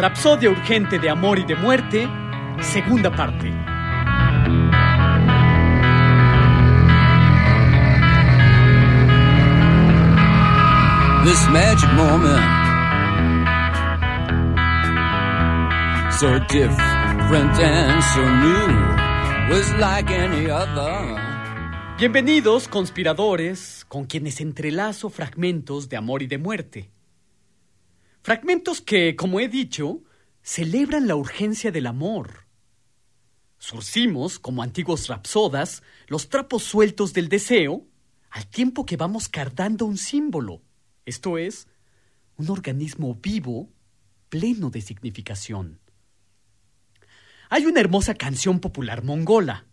Rapsodia urgente de amor y de muerte, segunda parte. this magic moment. So different and so new was like any other. Bienvenidos, conspiradores, con quienes entrelazo fragmentos de amor y de muerte. Fragmentos que, como he dicho, celebran la urgencia del amor. Surcimos, como antiguos rapsodas, los trapos sueltos del deseo, al tiempo que vamos cardando un símbolo, esto es, un organismo vivo, pleno de significación. Hay una hermosa canción popular mongola.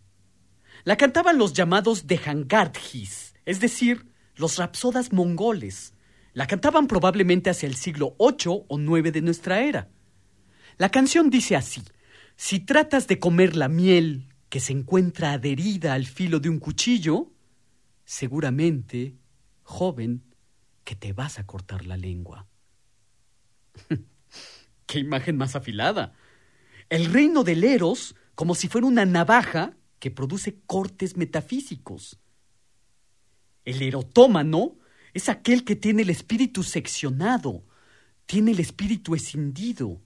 La cantaban los llamados Dehangardjis, es decir, los rapsodas mongoles. La cantaban probablemente hacia el siglo VIII o IX de nuestra era. La canción dice así: Si tratas de comer la miel que se encuentra adherida al filo de un cuchillo, seguramente, joven, que te vas a cortar la lengua. ¡Qué imagen más afilada! El reino del Eros como si fuera una navaja que produce cortes metafísicos. El erotómano es aquel que tiene el espíritu seccionado, tiene el espíritu escindido.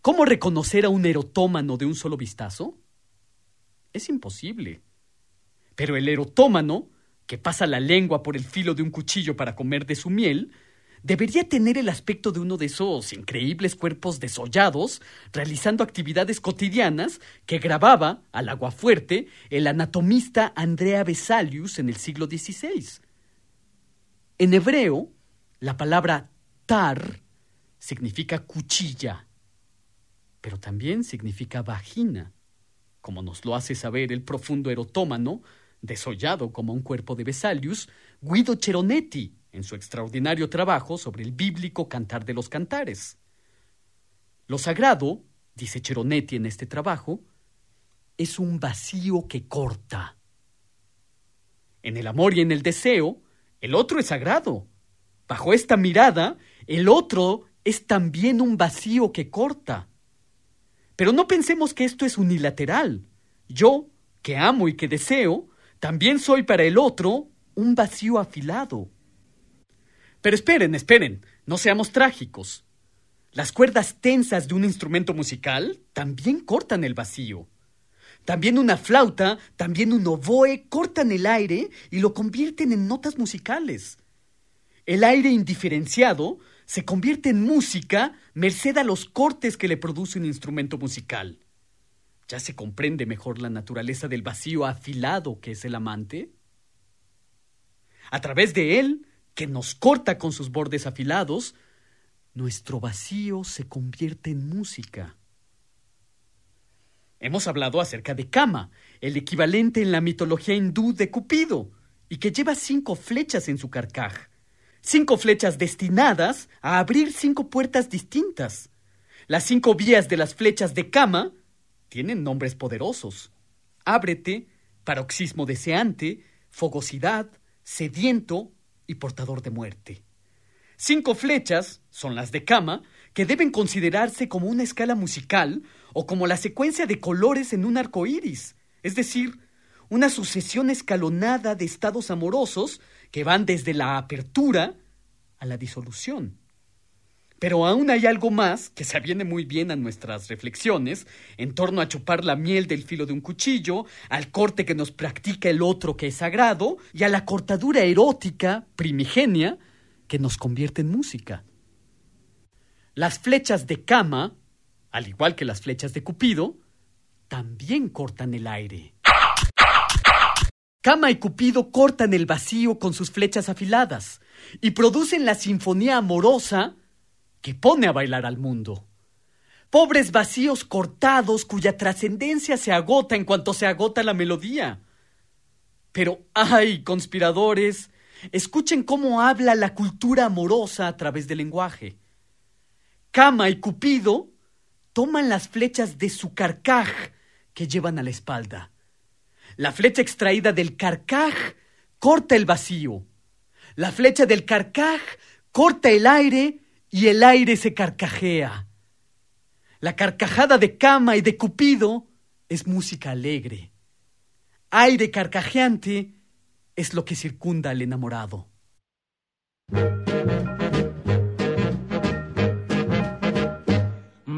¿Cómo reconocer a un erotómano de un solo vistazo? Es imposible. Pero el erotómano, que pasa la lengua por el filo de un cuchillo para comer de su miel, debería tener el aspecto de uno de esos increíbles cuerpos desollados, realizando actividades cotidianas que grababa al aguafuerte el anatomista Andrea Vesalius en el siglo XVI. En hebreo, la palabra tar significa cuchilla, pero también significa vagina, como nos lo hace saber el profundo erotómano, desollado como un cuerpo de Vesalius, Guido Cheronetti, en su extraordinario trabajo sobre el bíblico Cantar de los Cantares. Lo sagrado, dice Cheronetti en este trabajo, es un vacío que corta. En el amor y en el deseo, el otro es sagrado. Bajo esta mirada, el otro es también un vacío que corta. Pero no pensemos que esto es unilateral. Yo, que amo y que deseo, también soy para el otro un vacío afilado. Pero esperen, esperen, no seamos trágicos. Las cuerdas tensas de un instrumento musical también cortan el vacío. También una flauta, también un oboe cortan el aire y lo convierten en notas musicales. El aire indiferenciado se convierte en música merced a los cortes que le produce un instrumento musical. ¿Ya se comprende mejor la naturaleza del vacío afilado que es el amante? A través de él, que nos corta con sus bordes afilados, nuestro vacío se convierte en música. Hemos hablado acerca de Kama, el equivalente en la mitología hindú de Cupido, y que lleva cinco flechas en su carcaj. Cinco flechas destinadas a abrir cinco puertas distintas. Las cinco vías de las flechas de Kama tienen nombres poderosos. Ábrete, paroxismo deseante, fogosidad, sediento y portador de muerte. Cinco flechas son las de Kama, que deben considerarse como una escala musical o como la secuencia de colores en un arco iris, es decir, una sucesión escalonada de estados amorosos que van desde la apertura a la disolución. Pero aún hay algo más que se aviene muy bien a nuestras reflexiones en torno a chupar la miel del filo de un cuchillo, al corte que nos practica el otro que es sagrado y a la cortadura erótica primigenia que nos convierte en música. Las flechas de cama, al igual que las flechas de Cupido, también cortan el aire. Cama y Cupido cortan el vacío con sus flechas afiladas y producen la sinfonía amorosa que pone a bailar al mundo. Pobres vacíos cortados cuya trascendencia se agota en cuanto se agota la melodía. Pero, ay, conspiradores, escuchen cómo habla la cultura amorosa a través del lenguaje. Cama y Cupido toman las flechas de su carcaj que llevan a la espalda. La flecha extraída del carcaj corta el vacío. La flecha del carcaj corta el aire y el aire se carcajea. La carcajada de cama y de Cupido es música alegre. Aire carcajeante es lo que circunda al enamorado.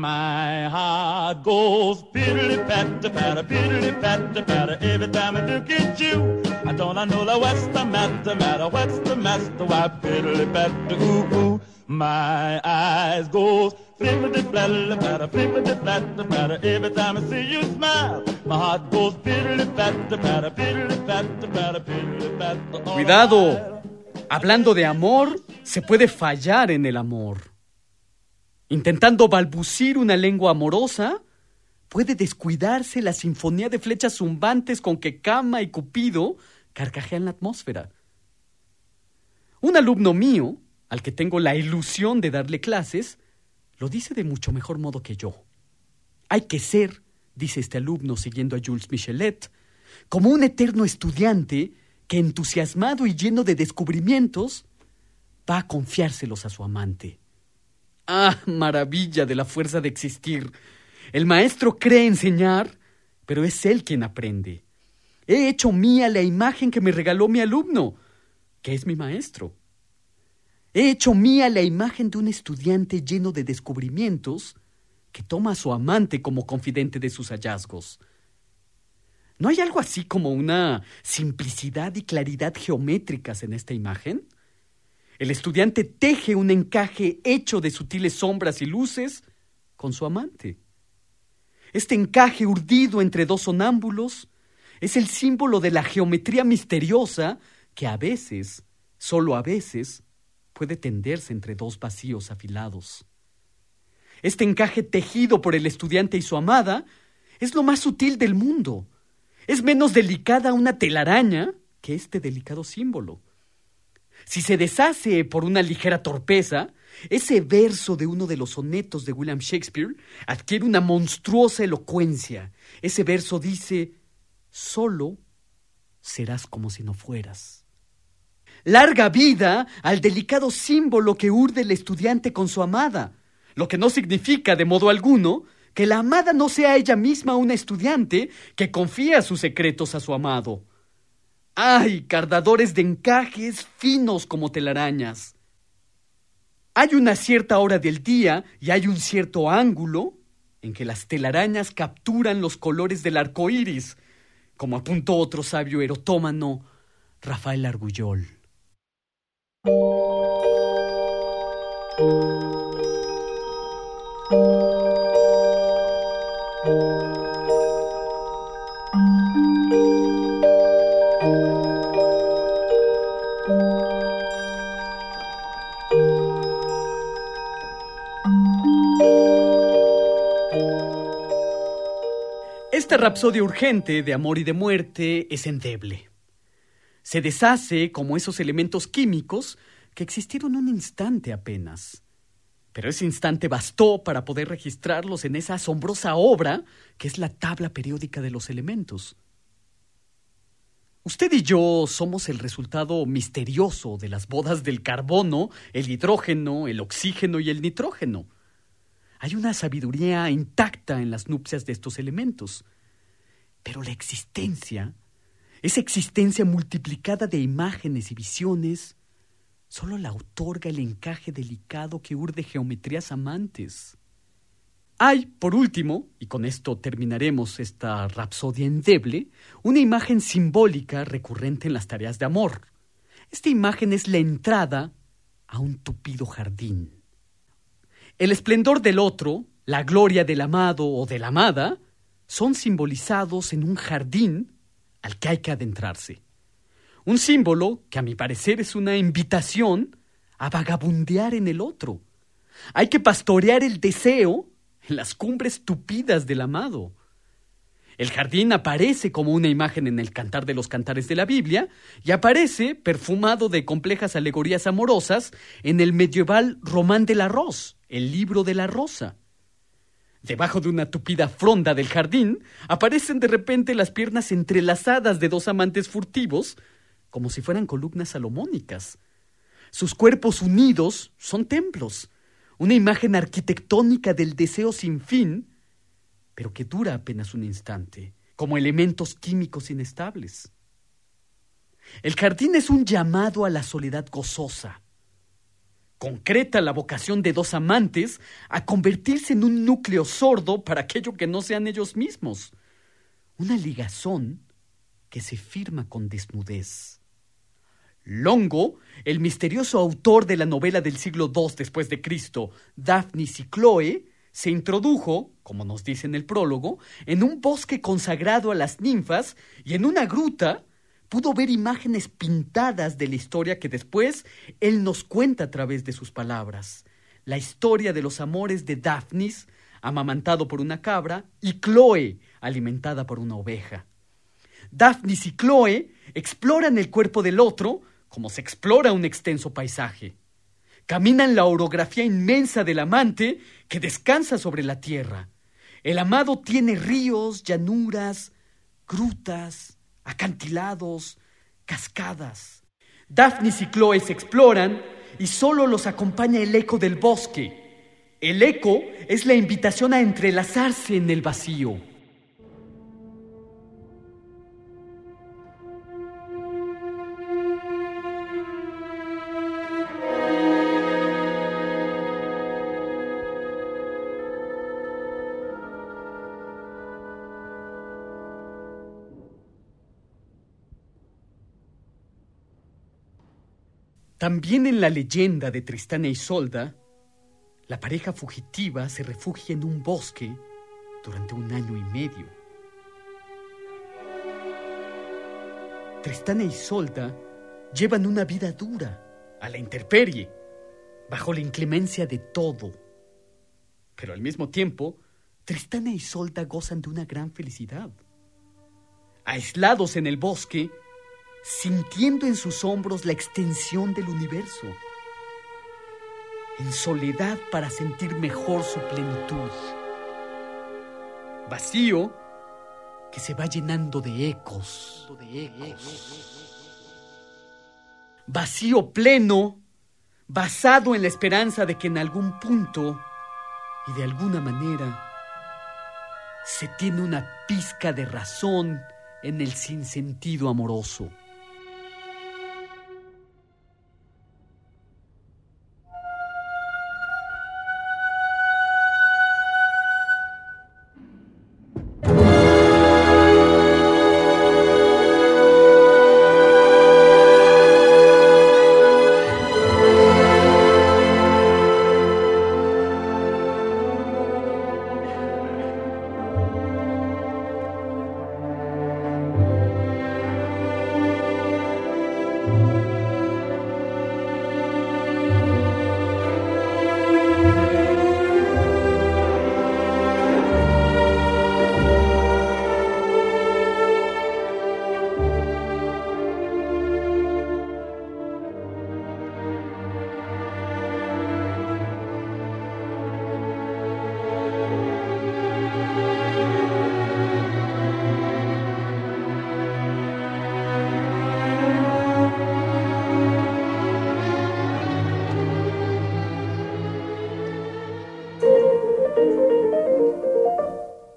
My heart goes piddly patter patter, piddly patter patter every time I look at you. I don't I know what's the matter, matter, what's the matter, why piddly patter, ooh ooh. My eyes goes flippity flatter patter, flippity flatter patter every time I see you smile. My heart goes piddly patter patter, piddly patter patter, piddly patter. all Cuidado. Hablando de amor, se puede fallar en el amor. Intentando balbucir una lengua amorosa, puede descuidarse la sinfonía de flechas zumbantes con que Cama y Cupido carcajean la atmósfera. Un alumno mío, al que tengo la ilusión de darle clases, lo dice de mucho mejor modo que yo. Hay que ser, dice este alumno siguiendo a Jules Michelet, como un eterno estudiante que entusiasmado y lleno de descubrimientos va a confiárselos a su amante. Ah, maravilla de la fuerza de existir. El maestro cree enseñar, pero es él quien aprende. He hecho mía la imagen que me regaló mi alumno, que es mi maestro. He hecho mía la imagen de un estudiante lleno de descubrimientos que toma a su amante como confidente de sus hallazgos. ¿No hay algo así como una simplicidad y claridad geométricas en esta imagen? El estudiante teje un encaje hecho de sutiles sombras y luces con su amante. Este encaje urdido entre dos sonámbulos es el símbolo de la geometría misteriosa que a veces, solo a veces, puede tenderse entre dos vacíos afilados. Este encaje tejido por el estudiante y su amada es lo más sutil del mundo. Es menos delicada una telaraña que este delicado símbolo. Si se deshace por una ligera torpeza, ese verso de uno de los sonetos de William Shakespeare adquiere una monstruosa elocuencia. Ese verso dice, solo serás como si no fueras. Larga vida al delicado símbolo que urde el estudiante con su amada, lo que no significa de modo alguno que la amada no sea ella misma una estudiante que confía sus secretos a su amado. ¡Ay, cardadores de encajes finos como telarañas! Hay una cierta hora del día y hay un cierto ángulo en que las telarañas capturan los colores del arco iris, como apuntó otro sabio erotómano, Rafael Argullol. Esta rapsodia urgente de amor y de muerte es endeble. Se deshace como esos elementos químicos que existieron un instante apenas. Pero ese instante bastó para poder registrarlos en esa asombrosa obra que es la tabla periódica de los elementos. Usted y yo somos el resultado misterioso de las bodas del carbono, el hidrógeno, el oxígeno y el nitrógeno. Hay una sabiduría intacta en las nupcias de estos elementos. Pero la existencia, esa existencia multiplicada de imágenes y visiones, solo la otorga el encaje delicado que urde geometrías amantes. Hay, por último, y con esto terminaremos esta rapsodia endeble, una imagen simbólica recurrente en las tareas de amor. Esta imagen es la entrada a un tupido jardín. El esplendor del otro, la gloria del amado o de la amada, son simbolizados en un jardín al que hay que adentrarse. Un símbolo que a mi parecer es una invitación a vagabundear en el otro. Hay que pastorear el deseo en las cumbres tupidas del amado. El jardín aparece como una imagen en el cantar de los cantares de la Biblia y aparece perfumado de complejas alegorías amorosas en el medieval Román del Arroz, el libro de la rosa. Debajo de una tupida fronda del jardín aparecen de repente las piernas entrelazadas de dos amantes furtivos, como si fueran columnas salomónicas. Sus cuerpos unidos son templos, una imagen arquitectónica del deseo sin fin, pero que dura apenas un instante, como elementos químicos inestables. El jardín es un llamado a la soledad gozosa. Concreta la vocación de dos amantes a convertirse en un núcleo sordo para aquello que no sean ellos mismos. Una ligazón que se firma con desnudez. Longo, el misterioso autor de la novela del siglo II después de Cristo, Daphnis y Chloe, se introdujo, como nos dice en el prólogo, en un bosque consagrado a las ninfas y en una gruta pudo ver imágenes pintadas de la historia que después él nos cuenta a través de sus palabras. La historia de los amores de Daphnis, amamantado por una cabra, y Chloe, alimentada por una oveja. Daphnis y Chloe exploran el cuerpo del otro como se explora un extenso paisaje. Caminan la orografía inmensa del amante que descansa sobre la tierra. El amado tiene ríos, llanuras, grutas, acantilados, cascadas. Daphnis y Chloe se exploran y solo los acompaña el eco del bosque. El eco es la invitación a entrelazarse en el vacío. También en la leyenda de Tristán e Isolda, la pareja fugitiva se refugia en un bosque durante un año y medio. Tristán e Isolda llevan una vida dura, a la intemperie, bajo la inclemencia de todo. Pero al mismo tiempo, Tristán e Isolda gozan de una gran felicidad. Aislados en el bosque, sintiendo en sus hombros la extensión del universo, en soledad para sentir mejor su plenitud, vacío que se va llenando de ecos, vacío pleno, basado en la esperanza de que en algún punto y de alguna manera se tiene una pizca de razón en el sinsentido amoroso.